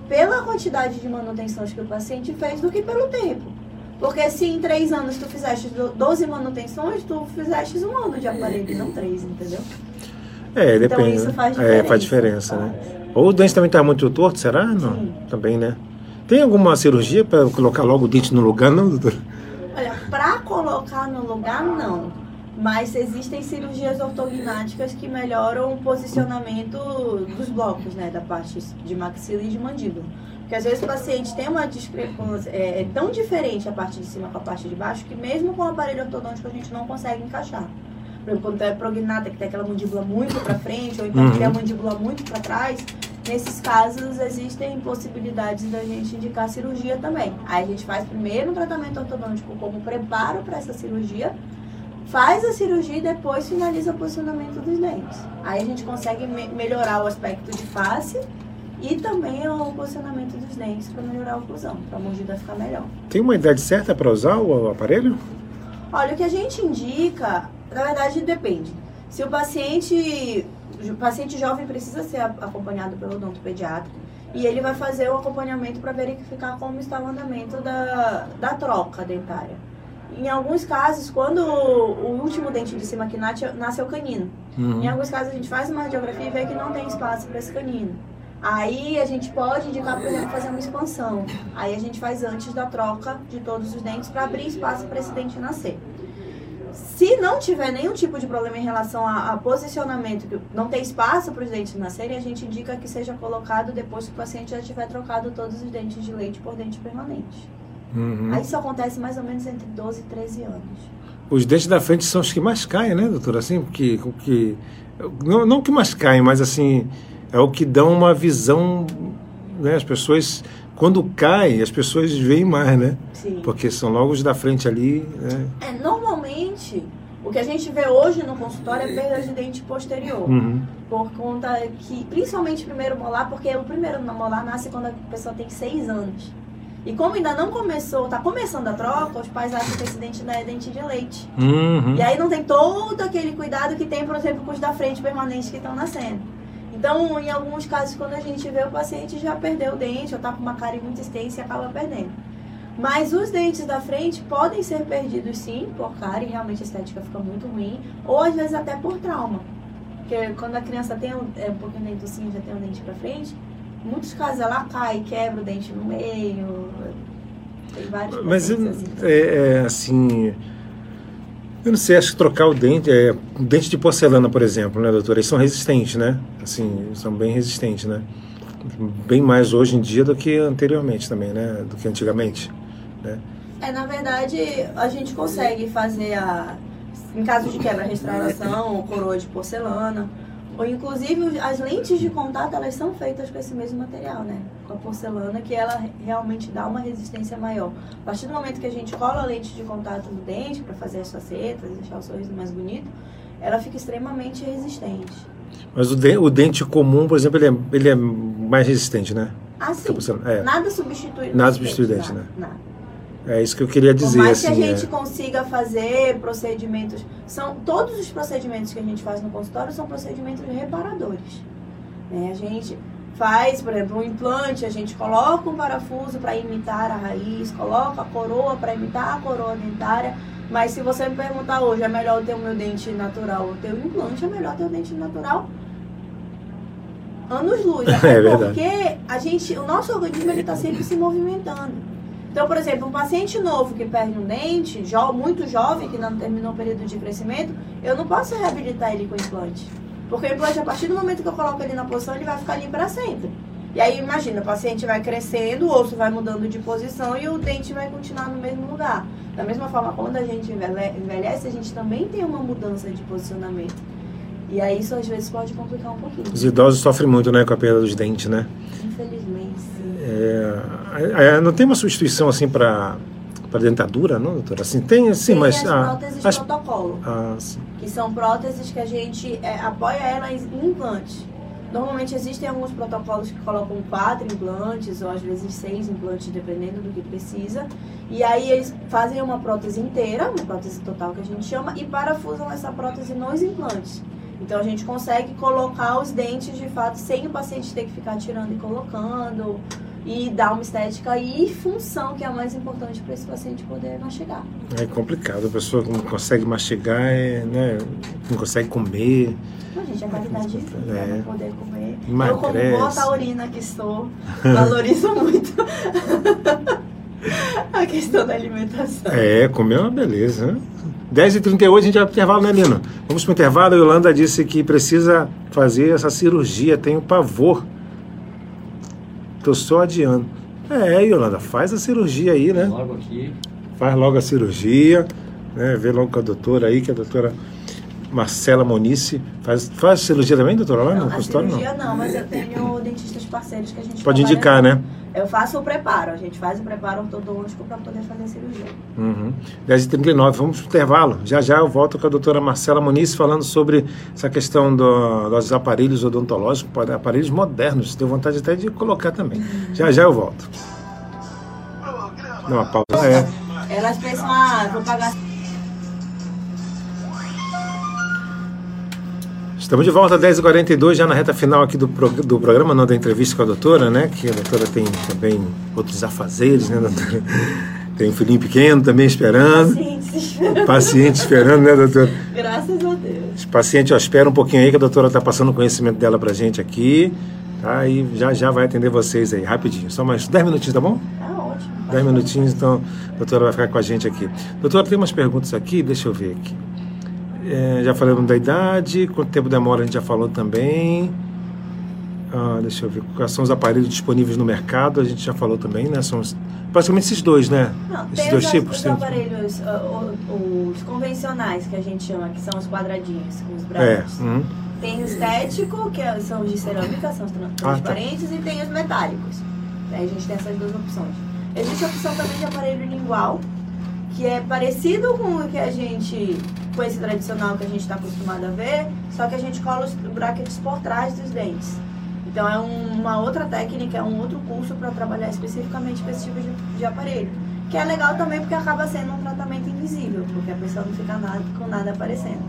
pela quantidade de manutenções que o paciente fez do que pelo tempo. Porque se em três anos tu fizeste 12 manutenções, tu fizeste um ano de aparelho, não três, entendeu? É, então, depende. Isso né? faz diferença. É, faz diferença, né? Ou o dente também está muito torto, será? Não. Sim. Também, né? Tem alguma cirurgia para colocar logo o dente no lugar, não, doutor? Olha, para colocar no lugar, não. Mas existem cirurgias ortognáticas que melhoram o posicionamento dos blocos, né? Da parte de maxila e de mandíbula. Porque às vezes o paciente tem uma discrepância, é, é tão diferente a parte de cima com a parte de baixo, que mesmo com o aparelho ortodôntico a gente não consegue encaixar. Por exemplo, quando é prognata, que tem aquela mandíbula muito para frente, ou então Uhum. que tem a mandíbula muito para trás, nesses casos existem possibilidades da gente indicar cirurgia também. Aí a gente faz primeiro um tratamento ortodôntico como preparo para essa cirurgia, faz a cirurgia e depois finaliza o posicionamento dos dentes. Aí a gente consegue me- melhorar o aspecto de face e também o posicionamento dos dentes para melhorar a oclusão, para a mordida ficar melhor. Tem uma idade certa para usar o aparelho? Olha, o que a gente indica, na verdade, depende. Se o paciente, o paciente jovem precisa ser acompanhado pelo odontopediatra e ele vai fazer o acompanhamento para verificar como está o andamento da, da troca dentária. Em alguns casos, quando o último dente de cima que nasce, nasce é o canino. Uhum. Em alguns casos a gente faz uma radiografia e vê que não tem espaço para esse canino. Aí a gente pode indicar, por exemplo, fazer uma expansão. Aí a gente faz antes da troca de todos os dentes para abrir espaço para esse dente nascer. Se não tiver nenhum tipo de problema em relação a, a posicionamento, que não tem espaço para os dentes nascerem, a gente indica que seja colocado depois que o paciente já tiver trocado todos os dentes de leite por dente permanente. Uhum. Aí isso acontece mais ou menos entre 12 e 13 anos. Os dentes da frente são os que mais caem, né, doutor? Assim, porque, o que não, não que mais caem, mas assim é o que dão uma visão, né? As pessoas quando cai, as pessoas veem mais, né? Sim. Porque são logo os da frente ali, né? É, normalmente, o que a gente vê hoje no consultório é perda de dente posterior. Uhum. Por conta que, principalmente o primeiro molar, porque o primeiro molar nasce quando a pessoa tem seis anos. E como ainda não começou, tá começando a troca, os pais acham que esse dente ainda é dente de leite. Uhum. E aí não tem todo aquele cuidado que tem, por exemplo, com os da frente permanentes que estão nascendo. Então, em alguns casos, quando a gente vê o paciente já perdeu o dente, ou tá com uma cárie muito extensa e acaba perdendo. Mas os dentes da frente podem ser perdidos sim, por cárie, realmente a estética fica muito ruim, ou às vezes até por trauma. Porque quando a criança tem um, é, um pouquinho de dentocinho, já tem um dente pra frente, muitos casos ela cai, quebra o dente no meio. Tem vários Mas assim. é, é, assim, eu não sei, acho que trocar o dente, é, um dente de porcelana, por exemplo, né, doutora? Eles são resistentes, né? Assim, são bem resistentes, né? Bem mais hoje em dia do que anteriormente também, né? Do que antigamente, né? É, na verdade, a gente consegue fazer a. Em caso de quebra, restauração coroa de porcelana. Ou inclusive as lentes de contato, elas são feitas com esse mesmo material, né? Com a porcelana, que ela realmente dá uma resistência maior. A partir do momento que a gente cola a lente de contato no dente para fazer as facetas, deixar o sorriso mais bonito, ela fica extremamente resistente. Mas o, de- o dente comum, por exemplo, ele é, ele é mais resistente, né? Que a Assim, porcelana- É, nada substitui o Nada substitui o dente, né? Nada. É isso que eu queria Por dizer, mais assim. que a gente é. consiga fazer procedimentos, são todos os procedimentos que a gente faz no consultório são procedimentos reparadores. né? A gente faz, por exemplo, um implante, a gente coloca um parafuso para imitar a raiz, coloca a coroa para imitar a coroa dentária. Mas se você me perguntar hoje, é melhor eu ter o meu dente natural ou ter o implante, é melhor ter o dente natural anos luz. É verdade. porque a gente, o nosso organismo está sempre se movimentando. Então, por exemplo, um paciente novo que perde um dente, jo muito jovem, que não terminou o período de crescimento, eu não posso reabilitar ele com implante. Porque o implante, a partir do momento que eu coloco ele na posição, ele vai ficar ali para sempre. E aí, imagina, o paciente vai crescendo, o osso vai mudando de posição e o dente vai continuar no mesmo lugar. Da mesma forma, quando a gente envelhe- envelhece, a gente também tem uma mudança de posicionamento. E aí, isso às vezes pode complicar um pouquinho. Os idosos sofrem muito, né, com a perda dos dentes, né? É, é, não tem uma substituição assim para para dentadura, não, doutora? Assim tem, sim, tem mas as ah, próteses as- protocolo. ah, que são próteses que a gente é, apoia elas em implante. Normalmente existem alguns protocolos que colocam quatro implantes ou às vezes seis implantes, dependendo do que precisa. E aí eles fazem uma prótese inteira, uma prótese total que a gente chama, e parafusam essa prótese nos implantes. Então a gente consegue colocar os dentes de fato sem o paciente ter que ficar tirando e colocando. E dar uma estética e função, que é a mais importante para esse paciente poder mastigar. É complicado, a pessoa não consegue mastigar, é, né, não consegue comer. Não, gente, a qualidade de vida, É. né, poder comer. Emagrece. Eu, como boa taurina que sou, valorizo muito a questão da alimentação. É, comer é uma beleza. né? 10h38 a gente vai pro intervalo, né, Lino? Vamos pro intervalo. A Yolanda disse que precisa fazer essa cirurgia, tenho pavor. Tô só adiando. É, Yolanda, faz a cirurgia aí, né? Logo aqui. Faz logo a cirurgia, né? Vê logo com a doutora aí, que é a doutora Marcela Monice. Faz, faz cirurgia também, doutora, lá no Não, a consultório? cirurgia Não. não, mas eu tenho dentistas parceiros que a gente Pode indicar, né? Eu faço o preparo, a gente faz o preparo ortodôntico para poder fazer a cirurgia. Uhum. 10h39, vamos pro intervalo. Já já eu volto com a doutora Marcela Muniz falando sobre essa questão do- dos aparelhos odontológicos, aparelhos modernos. Tenho vontade até de colocar também. Já já eu volto. Dá uma pausa. É. Elas pensam, ah, vou pagar Estamos de volta às 10h42, já na reta final aqui do, pro- do programa, não da entrevista com a doutora, né? Que a doutora tem também outros afazeres, né, doutora? Tem um filhinho pequeno também esperando. pacientes. Paciente esperando, né, doutora? Graças a Deus. Os pacientes, ó, espera um pouquinho aí que a doutora está passando o conhecimento dela pra gente aqui, tá? E já já vai atender vocês aí, rapidinho. Só mais 10 minutinhos, tá bom? Tá ótimo. 10 minutinhos, então a doutora vai ficar com a gente aqui. Doutora, tem umas perguntas aqui, deixa eu ver aqui. É, já falamos da idade, quanto tempo demora a gente já falou também. Ah, deixa eu ver, quais são os aparelhos disponíveis no mercado, a gente já falou também, né? São os- basicamente esses dois, né? Não, esses tem dois os, tipos. os tem- aparelhos, ah, o- os convencionais que a gente chama, que são os quadradinhos, os É, brancos. uhum. Tem o estético, que é- são os de cerâmica, são os tran- Ah, tá. transparentes, e tem os metálicos. Aí a gente tem essas duas opções. Existe a opção também de aparelho lingual, que é parecido com o que a gente, esse tradicional que a gente está acostumado a ver, só que a gente cola os brackets por trás dos dentes. Então é um- uma outra técnica, é um outro curso para trabalhar especificamente com esse tipo de, de aparelho. Que é legal também porque acaba sendo um tratamento invisível, porque a pessoa não fica nada, com nada aparecendo.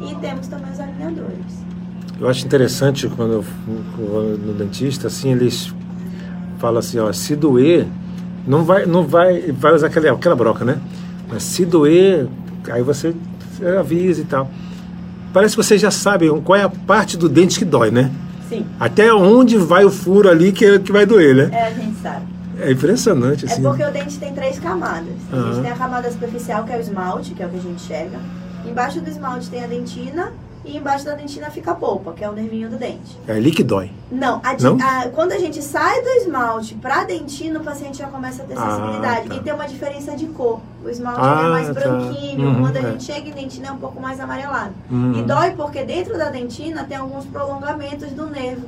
E temos também os alinhadores. Eu acho interessante quando eu vou no dentista, assim, eles falam assim, ó, se doer, não vai, não vai, vai usar aquela, aquela broca, né? Mas se doer, aí você avisa e tal. Parece que vocês já sabem qual é a parte do dente que dói, né? Sim, Até onde vai o furo ali que, que vai doer, né? é, a gente sabe. É impressionante, É assim. porque o dente tem três camadas. A gente tem a camada superficial, que é o esmalte, que é o que a gente enxerga. Embaixo do esmalte tem a dentina. E embaixo da dentina fica a polpa, que é o nervinho do dente. É ali que dói. Não, a Não? a- quando a gente sai do esmalte pra dentina, o paciente já começa a ter Ah, sensibilidade. tá. E tem uma diferença de cor. O esmalte Ah, ele é mais tá. branquinho, Uhum, quando a é. gente chega em dentina é um pouco mais amarelado. Uhum. E dói porque dentro da dentina tem alguns prolongamentos do nervo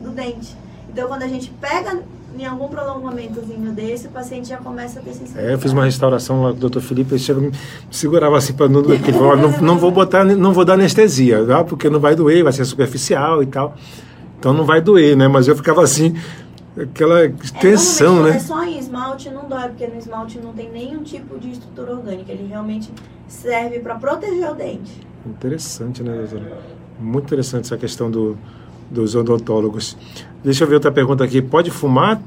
do dente. Então quando a gente pega em algum prolongamentozinho desse, o paciente já começa a ter sensibilidade. É, eu fiz uma restauração lá com o Dr. Felipe, ele chega, me segurava assim para não doer, falou, "Ó, não, não vou botar, não vou dar anestesia, tá? porque não vai doer, vai ser superficial e tal. Então não vai doer, né? Mas eu ficava assim, aquela É, tensão, normalmente, né? É só em esmalte não dói, porque no esmalte não tem nenhum tipo de estrutura orgânica. Ele realmente serve para proteger o dente. Interessante, né, doutora? Muito interessante essa questão do, dos odontólogos. Deixa eu ver outra pergunta aqui. Pode fumar?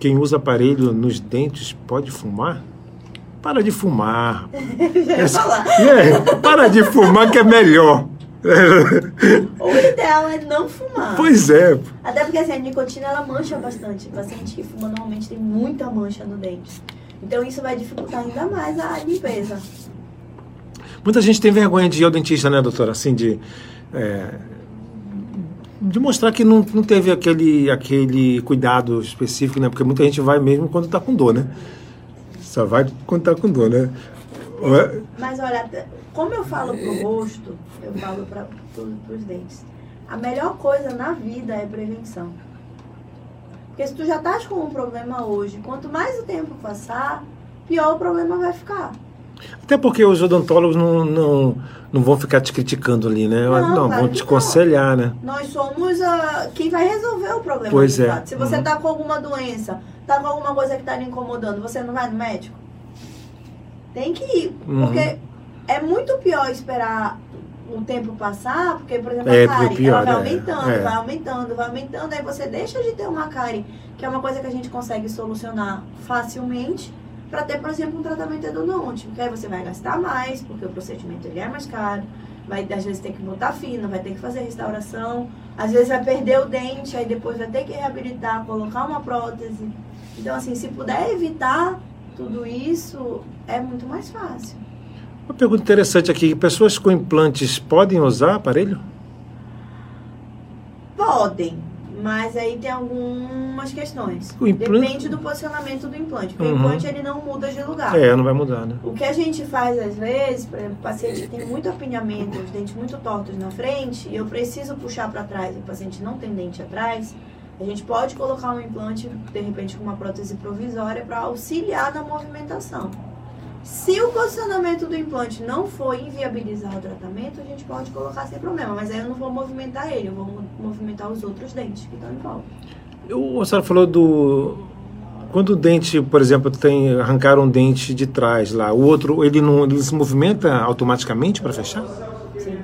Quem usa aparelho nos dentes pode fumar? Para de fumar. É, para de fumar que é melhor. O ideal é não fumar. Pois é. Até porque assim, a nicotina ela mancha bastante. O paciente que fuma normalmente tem muita mancha no dente. Então isso vai dificultar ainda mais a limpeza. Muita gente tem vergonha de ir ao dentista, né, doutora? Assim, de. é, de mostrar que não, não teve aquele, aquele cuidado específico, né? Porque muita gente vai mesmo quando tá com dor, né? Só vai quando tá com dor, né? Ué, Mas olha, como eu falo pro rosto, eu falo para os dentes. A melhor coisa na vida é prevenção. Porque se tu já estás com um problema hoje, quanto mais o tempo passar, pior o problema vai ficar. Até porque os odontólogos não, não, não vão ficar te criticando ali, né? Não, Não, claro vão te aconselhar, né? Nós somos a, quem vai resolver o problema. Pois é. Se você Uhum. tá com alguma doença, tá com alguma coisa que tá lhe incomodando, você não vai no médico? Tem que ir. Uhum. Porque é muito pior esperar o tempo passar, porque, por exemplo, É, a cárie, pior, ela vai é. aumentando, É. vai aumentando, vai aumentando, aí você deixa de ter uma cárie, que é uma coisa que a gente consegue solucionar facilmente, para ter, por exemplo, um tratamento endodôntico, que aí você vai gastar mais, porque o procedimento ele é mais caro, vai às vezes ter que botar fino, vai ter que fazer restauração, às vezes vai perder o dente, aí depois vai ter que reabilitar, colocar uma prótese. Então, assim, se puder evitar tudo isso, é muito mais fácil. Uma pergunta interessante aqui: pessoas com implantes podem usar aparelho? Podem, mas aí tem algumas questões. O implante- Depende do posicionamento do implante. Porque Uhum. o implante ele não muda de lugar. É, não vai mudar, né? O que a gente faz às vezes, por exemplo, o paciente que tem muito apinhamento, os dentes muito tortos na frente, e eu preciso puxar para trás, e o paciente não tem dente atrás, a gente pode colocar um implante, de repente com uma prótese provisória, para auxiliar na movimentação. Se o posicionamento do implante não for inviabilizar o tratamento, a gente pode colocar sem problema, mas aí eu não vou movimentar ele, eu vou mo- movimentar os outros dentes que estão em volta. O senhora falou do. Quando o dente, por exemplo, tem arrancar um dente de trás lá, o outro, ele não ele se movimenta automaticamente para fechar? Sim.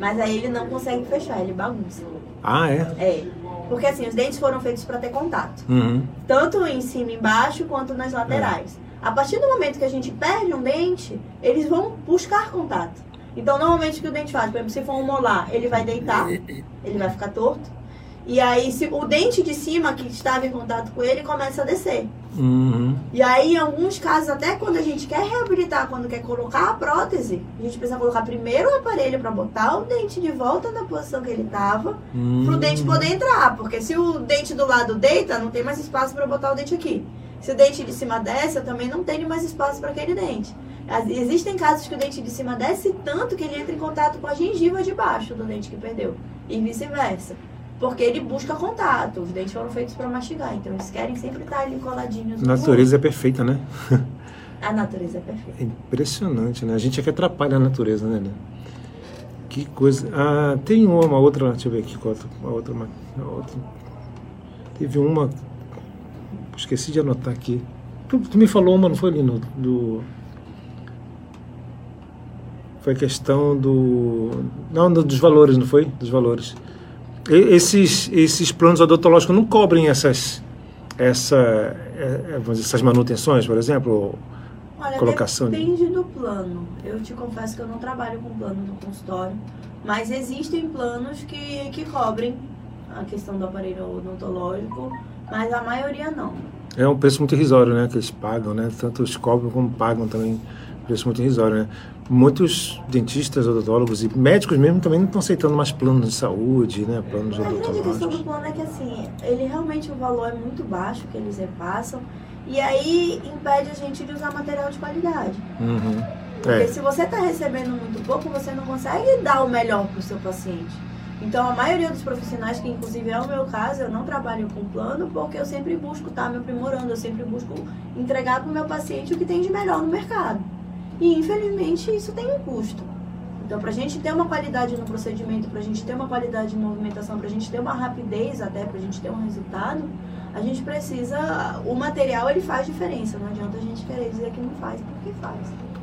Mas aí ele não consegue fechar, ele bagunça. Ah, é? É. Porque assim, os dentes foram feitos para ter contato. Uhum. tanto em cima e embaixo quanto nas laterais. A partir do momento que a gente perde um dente, eles vão buscar contato. Então, normalmente o que o dente faz, por exemplo, se for um molar, ele vai deitar, ele vai ficar torto. E aí, se o dente de cima que estava em contato com ele começa a descer. Uhum. E aí, em alguns casos, até quando a gente quer reabilitar, quando quer colocar a prótese, a gente precisa colocar primeiro o aparelho para botar o dente de volta na posição que ele estava, Uhum. pro dente poder entrar, porque se o dente do lado deita, não tem mais espaço para botar o dente aqui. Se o dente de cima desce, eu também não tenho mais espaço para aquele dente. Existem casos que o dente de cima desce tanto que ele entra em contato com a gengiva de baixo do dente que perdeu, e vice-versa. Porque ele busca contato. Os dentes foram feitos para mastigar, então eles querem sempre estar ali coladinhos. A natureza é perfeita, né? A natureza é perfeita. É impressionante, né? A gente é que atrapalha a natureza, né? né? Que coisa. Ah, tem uma, outra. Deixa eu ver aqui qual outra. Uma outra. Teve uma. Esqueci de anotar aqui. Tu, tu me falou uma, não foi ali no. Do, foi a questão do. Não, do- dos valores, não foi? Dos valores. E- Esses, esses planos odontológicos não cobrem essas. Essa, é, é, essas manutenções, por exemplo? Olha, Colocação de- depende do plano. Eu te confesso que eu não trabalho com plano no consultório, mas existem planos que, que cobrem a questão do aparelho odontológico, mas a maioria não. É um preço muito irrisório, né? Que eles pagam, né? Tanto os cobram como pagam também. Preço muito irrisório, né? Muitos dentistas, odontólogos e médicos mesmo também não estão aceitando mais planos de saúde, né? Planos A grande questão do odontológicos. plano é que assim, ele realmente o valor é muito baixo que eles repassam, e aí impede a gente de usar material de qualidade. Uhum. Porque É. se você está recebendo muito pouco, você não consegue dar o melhor para o seu paciente. Então, a maioria dos profissionais, que inclusive é o meu caso, eu não trabalho com plano porque eu sempre busco estar me aprimorando, eu sempre busco entregar para o meu paciente o que tem de melhor no mercado. E, infelizmente, isso tem um custo. Então, para a gente ter uma qualidade no procedimento, para a gente ter uma qualidade de movimentação, para a gente ter uma rapidez até, para a gente ter um resultado, a gente precisa. O material ele faz diferença. Não adianta a gente querer dizer que não faz, porque faz.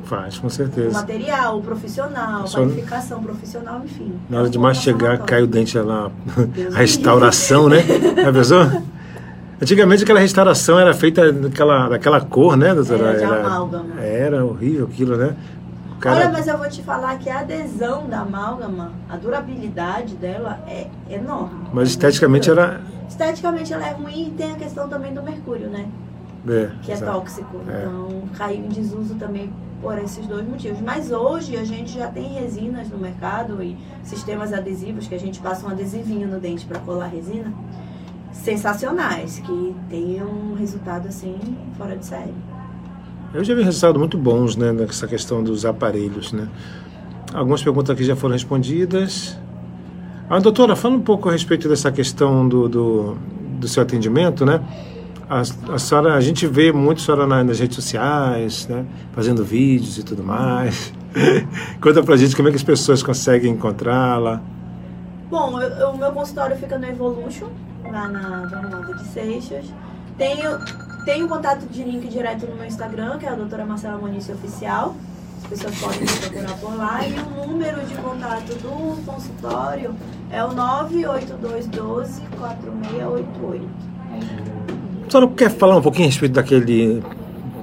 Faz, com O certeza. material, o profissional, a Só- qualificação profissional, enfim. Na hora de mastigar, somatório. cai o dente lá. A restauração, né? Já pensou? Antigamente aquela restauração era feita daquela, daquela cor, né, doutora? Era de amálgama. Era horrível aquilo, né? O cara- Olha, mas eu vou te falar que a adesão da amálgama, a durabilidade dela é enorme. Mas esteticamente era. Esteticamente ela é ruim e tem a questão também do mercúrio, né? É, Que é exato. tóxico. É. Então caiu em desuso também por esses dois motivos. Mas hoje a gente já tem resinas no mercado e sistemas adesivos que a gente passa um adesivinho no dente para colar resina. Sensacionais, que tem um resultado assim fora de série. Eu já vi resultados muito bons né, nessa questão dos aparelhos. Né? Algumas perguntas aqui já foram respondidas. Ah, doutora, fala um pouco a respeito dessa questão do, do, do seu atendimento, né? A, a senhora, a gente vê muito a senhora na- nas redes sociais, né? Fazendo vídeos e tudo mais. Conta pra gente como é que as pessoas conseguem encontrá-la. Bom, eu- o meu consultório fica no Evolution, lá na Dona Nova de Seixas. Tenho, tenho contato de link direto no meu Instagram, que é a doutora Marcela Moniz Oficial. As pessoas podem me procurar por lá. E o número de contato do consultório é o 98212 4688. A senhora quer falar um pouquinho a respeito daquele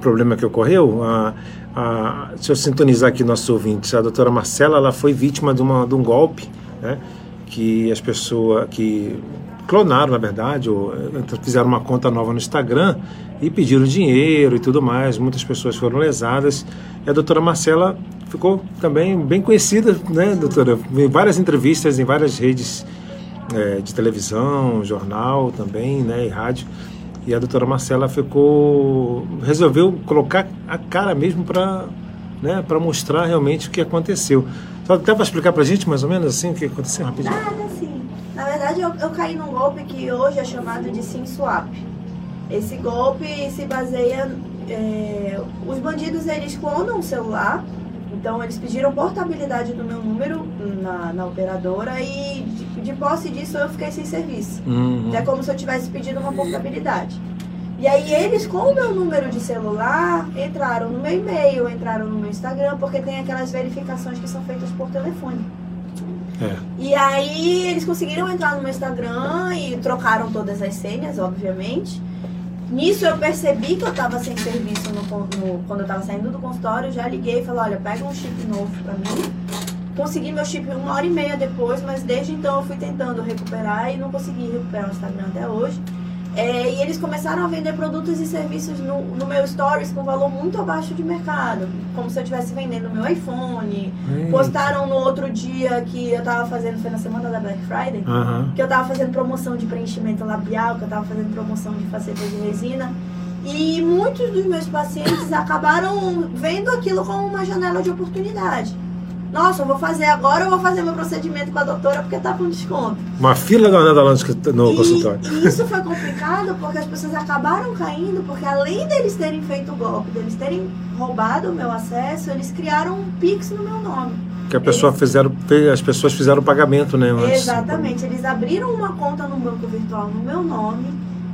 problema que ocorreu? A, se eu sintonizar aqui nossos ouvintes, a doutora Marcela ela foi vítima de, uma, de um golpe, né? Que as pessoas que clonaram, na verdade, ou eh, fizeram uma conta nova no Instagram e pediram dinheiro e tudo mais. Muitas pessoas foram lesadas. E a doutora Marcela ficou também bem conhecida, né, doutora? Em várias entrevistas, em várias redes é, de televisão, jornal também, né, e rádio. E a doutora Marcela ficou. resolveu colocar a cara mesmo para né, para mostrar realmente o que aconteceu. Só até para explicar para a gente mais ou menos assim o que aconteceu rapidinho? Verdade, eu, eu caí num golpe que hoje é chamado de SIM swap. Esse golpe se baseia. É, os bandidos eles clonam o celular, então eles pediram portabilidade do meu número na, na operadora e de, de, posse disso eu fiquei sem serviço. Uhum. É como se eu tivesse pedido uma portabilidade. E aí eles, com o meu número de celular, entraram no meu e-mail, entraram no meu Instagram, porque tem aquelas verificações que são feitas por telefone. É. E aí eles conseguiram entrar no meu Instagram e trocaram todas as senhas, obviamente. Nisso eu percebi que eu estava sem serviço no, no, quando eu estava saindo do consultório, já liguei e falei, olha, pega um chip novo para mim. Consegui meu chip uma hora e meia depois, mas desde então eu fui tentando recuperar e não consegui recuperar o Instagram até hoje. É, e eles começaram a vender produtos e serviços no, no, meu Stories com valor muito abaixo de mercado, como se eu estivesse vendendo meu iPhone. Eita. Postaram no outro dia que eu estava fazendo, foi na semana da Black Friday, que eu estava fazendo promoção de preenchimento labial, que eu estava fazendo promoção de facetas de resina. E muitos dos meus pacientes acabaram vendo aquilo como uma janela de oportunidade. Nossa, eu vou fazer agora, eu vou fazer meu procedimento com a doutora porque tá com desconto. Uma fila danada lá no e, consultório. E isso foi complicado porque as pessoas acabaram caindo, porque além deles terem feito o golpe, deles terem roubado o meu acesso, eles criaram um Pix no meu nome. Que a pessoa eles... fizeram, as pessoas fizeram o pagamento, né? Exatamente. Eles abriram uma conta no banco virtual no meu nome,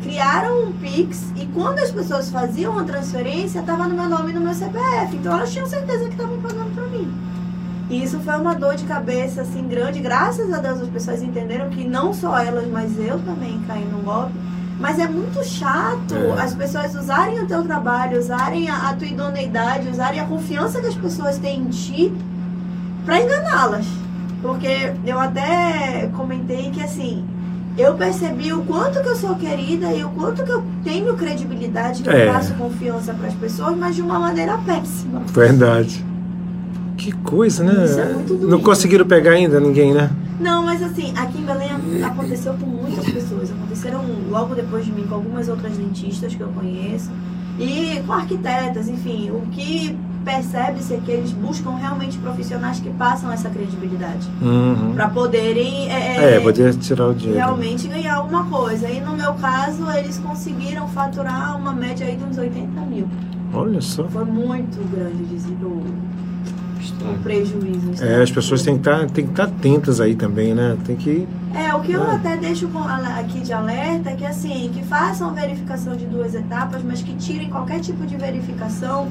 criaram um Pix e quando as pessoas faziam a transferência, estava no meu nome e no meu CPF. Então elas tinham certeza que estavam pagando. E isso foi uma dor de cabeça assim grande. Graças a Deus as pessoas entenderam que não só elas, mas eu também caí no golpe. Mas é muito chato é. as pessoas usarem o teu trabalho, usarem a, a tua idoneidade, usarem a confiança que as pessoas têm em ti para enganá-las. Porque eu até comentei que assim, eu percebi o quanto que eu sou querida e o quanto que eu tenho credibilidade, que é. eu passo confiança para as pessoas, mas de uma maneira péssima. Verdade. Que coisa, né? Isso é muito Não conseguiram pegar ainda ninguém, né? Não, mas assim, aqui em Belém aconteceu com muitas pessoas. Aconteceram logo depois de mim com algumas outras dentistas que eu conheço. E com arquitetas, enfim. O que percebe-se é que eles buscam realmente profissionais que passam essa credibilidade. Uhum. Para poderem. É, é, poder tirar o dinheiro. Realmente ganhar alguma coisa. E no meu caso, eles conseguiram faturar uma média aí de uns 80 mil. Olha só. Foi muito grande o um prejuízo. É, as pessoas têm que, estar, têm que estar atentas aí também, né? Tem que. É, o que eu né? até deixo aqui de alerta é que assim, que façam verificação de duas etapas, mas que tirem qualquer tipo de verificação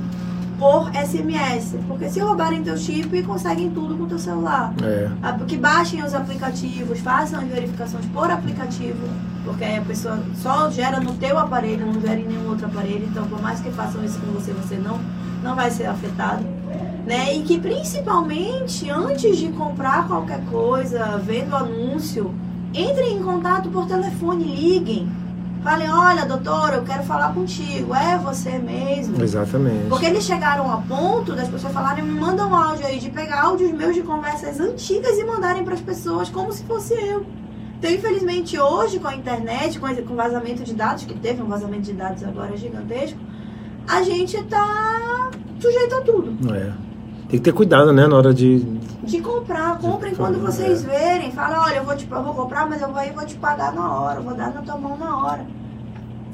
por SMS. Porque se roubarem teu chip, conseguem tudo com teu celular. É. Que baixem os aplicativos, façam as verificações por aplicativo, porque aí a pessoa só gera no teu aparelho, não gera em nenhum outro aparelho. Então, por mais que façam isso com você, você não, não vai ser afetado né? E que principalmente antes de comprar qualquer coisa, vendo anúncio, entrem em contato por telefone, liguem. Falem, olha, doutora, eu quero falar contigo. É você mesmo. Exatamente. Porque eles chegaram a ponto das pessoas falarem, me mandam um áudio aí, de pegar áudios meus de conversas antigas e mandarem para as pessoas como se fosse eu. Então, infelizmente, hoje, com a internet, com o vazamento de dados, que teve um vazamento de dados agora gigantesco, a gente está sujeito a tudo. É. Tem que ter cuidado, né, na hora de. De comprar, comprem quando vocês é. verem. Fala, olha, eu vou, te, eu vou comprar, mas eu vou, eu vou te pagar na hora, eu vou dar na tua mão na hora.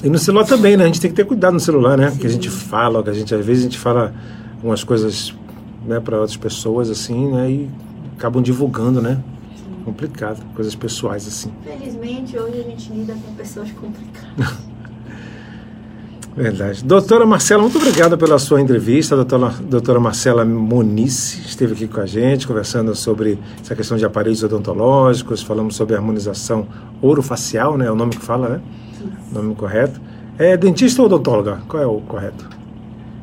E no celular também, né? A gente tem que ter cuidado no celular, né? Sim. Que a gente fala, que a gente, às vezes a gente fala algumas coisas né, para outras pessoas, assim, né? E acabam divulgando, né? Sim. Complicado, coisas pessoais, assim. Felizmente, hoje a gente lida com pessoas complicadas. Verdade. Doutora Marcela, muito obrigada pela sua entrevista. A doutora, doutora Marcela Muniz esteve aqui com a gente, conversando sobre essa questão de aparelhos odontológicos, falamos sobre harmonização orofacial, né? É o nome que fala, né? O nome correto. É dentista ou odontóloga? Qual é o correto?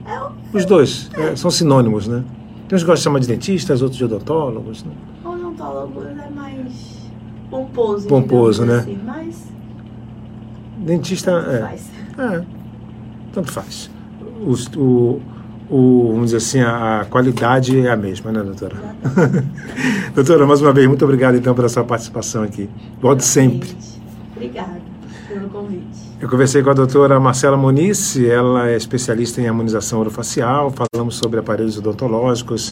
É. Os dois, é, são sinônimos, né? Tem uns que gostam de chamar de dentistas, outros de odontólogos, né? Odontólogo é mais pomposo. Pomposo, né? Assim, mas Dentista, é. faz. É, tanto faz. Os- O, o, vamos dizer assim, a, a qualidade é a mesma, né, doutora? Doutora, mais uma vez, muito obrigado então pela sua participação aqui. Volte sempre. Obrigada pelo convite. Eu conversei com a doutora Marcela Muniz, ela é especialista em harmonização orofacial, falamos sobre aparelhos odontológicos